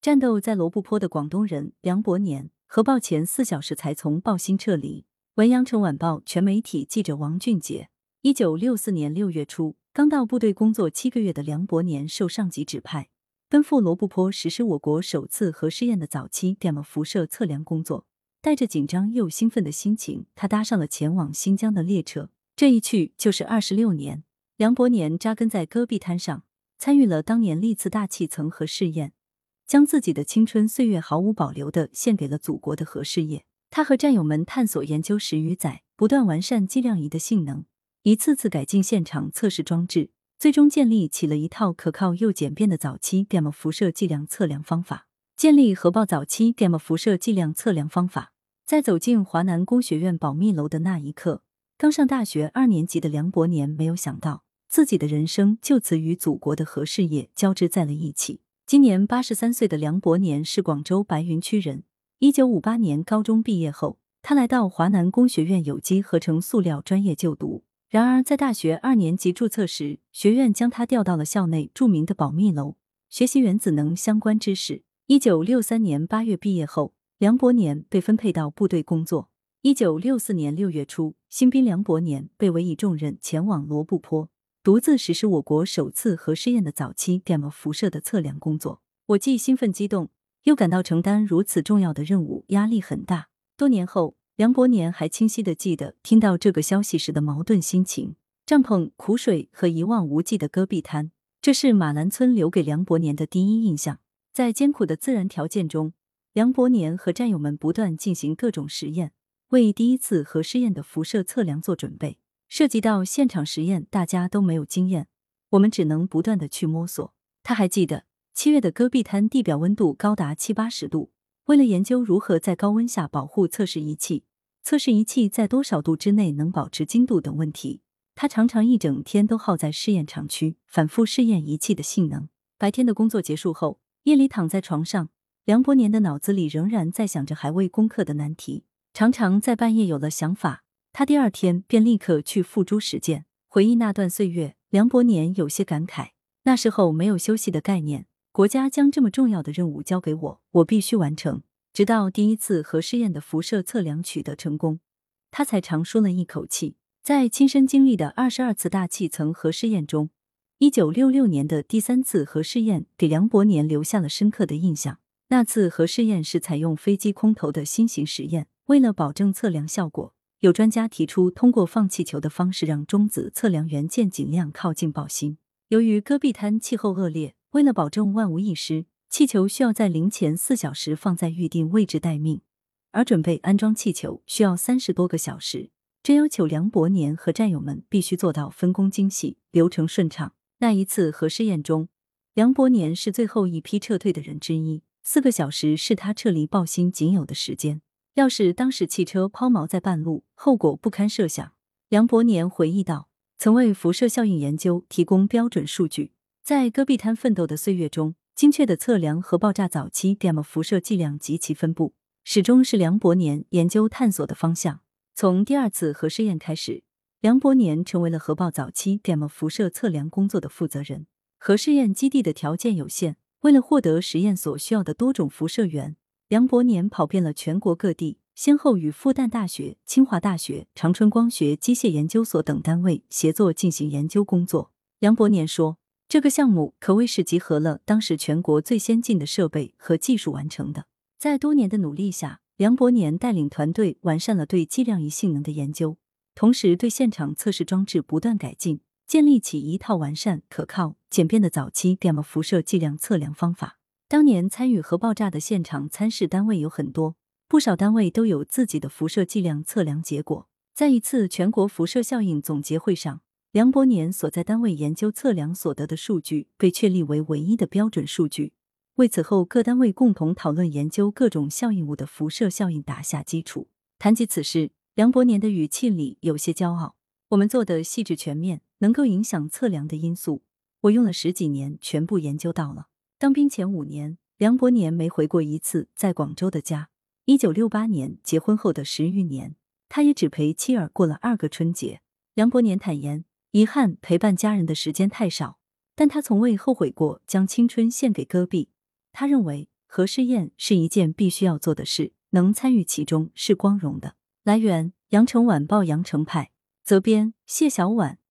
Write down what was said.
战斗在罗布泊的广东人梁伯年，核爆前四小时才从爆心撤离。文阳城晚报全媒体记者王俊杰，一九六四年六月初，刚到部队工作七个月的梁伯年受上级指派，奔赴罗布泊实施我国首次核试验的早期 gamma 辐射测量工作。带着紧张又兴奋的心情，他搭上了前往新疆的列车。这一去就是二十六年。梁伯年扎根在戈壁滩上，参与了当年历次大气层核试验，将自己的青春岁月毫无保留的献给了祖国的核事业。他和战友们探索研究十余载，不断完善计量仪的性能，一次次改进现场测试装置，最终建立起了一套可靠又简便的早期 gamma 辐射计量测量方法。建立核爆早期 gamma 辐射计量测量方法，在走进华南工学院保密楼的那一刻，刚上大学二年级的梁伯年没有想到。自己的人生就此与祖国的核事业交织在了一起。今年八十三岁的梁伯年是广州白云区人。一九五八年高中毕业后，他来到华南工学院有机合成塑料专业就读。然而，在大学二年级注册时，学院将他调到了校内著名的保密楼，学习原子能相关知识。一九六三年八月毕业后，梁伯年被分配到部队工作。一九六四年六月初，新兵梁伯年被委以重任，前往罗布泊。独自实施我国首次核试验的早期 gamma 辐射的测量工作，我既兴奋激动，又感到承担如此重要的任务压力很大。多年后，梁伯年还清晰的记得听到这个消息时的矛盾心情：帐篷、苦水和一望无际的戈壁滩，这是马兰村留给梁伯年的第一印象。在艰苦的自然条件中，梁伯年和战友们不断进行各种实验，为第一次核试验的辐射测量做准备。涉及到现场实验，大家都没有经验，我们只能不断的去摸索。他还记得七月的戈壁滩地表温度高达七八十度，为了研究如何在高温下保护测试仪器，测试仪器在多少度之内能保持精度等问题，他常常一整天都耗在试验场区，反复试验仪器的性能。白天的工作结束后，夜里躺在床上，梁伯年的脑子里仍然在想着还未攻克的难题，常常在半夜有了想法。他第二天便立刻去付诸实践。回忆那段岁月，梁伯年有些感慨：那时候没有休息的概念，国家将这么重要的任务交给我，我必须完成。直到第一次核试验的辐射测量取得成功，他才长舒了一口气。在亲身经历的二十二次大气层核试验中，一九六六年的第三次核试验给梁伯年留下了深刻的印象。那次核试验是采用飞机空投的新型实验，为了保证测量效果。有专家提出，通过放气球的方式让中子测量元件尽量靠近爆心。由于戈壁滩气候恶劣，为了保证万无一失，气球需要在临前四小时放在预定位置待命，而准备安装气球需要三十多个小时。这要求梁伯年和战友们必须做到分工精细、流程顺畅。那一次核试验中，梁伯年是最后一批撤退的人之一，四个小时是他撤离爆心仅有的时间。要是当时汽车抛锚在半路，后果不堪设想。梁伯年回忆道：“曾为辐射效应研究提供标准数据，在戈壁滩奋斗的岁月中，精确的测量核爆炸早期 gamma 辐射剂量及其分布，始终是梁伯年研究探索的方向。从第二次核试验开始，梁伯年成为了核爆早期 gamma 辐射测量工作的负责人。核试验基地的条件有限，为了获得实验所需要的多种辐射源。”梁伯年跑遍了全国各地，先后与复旦大学、清华大学、长春光学机械研究所等单位协作进行研究工作。梁伯年说：“这个项目可谓是集合了当时全国最先进的设备和技术完成的。”在多年的努力下，梁伯年带领团队完善了对计量仪性能的研究，同时对现场测试装置不断改进，建立起一套完善、可靠、简便的早期 gamma 辐射剂量测量方法。当年参与核爆炸的现场参试单位有很多，不少单位都有自己的辐射剂量测量结果。在一次全国辐射效应总结会上，梁伯年所在单位研究测量所得的数据被确立为唯一的标准数据，为此后各单位共同讨论研究各种效应物的辐射效应打下基础。谈及此事，梁伯年的语气里有些骄傲：“我们做的细致全面，能够影响测量的因素，我用了十几年全部研究到了。”当兵前五年，梁伯年没回过一次在广州的家。一九六八年结婚后的十余年，他也只陪妻儿过了二个春节。梁伯年坦言，遗憾陪伴家人的时间太少，但他从未后悔过将青春献给戈壁。他认为，核试验是一件必须要做的事，能参与其中是光荣的。来源：羊城晚报羊城派，责编：谢小婉。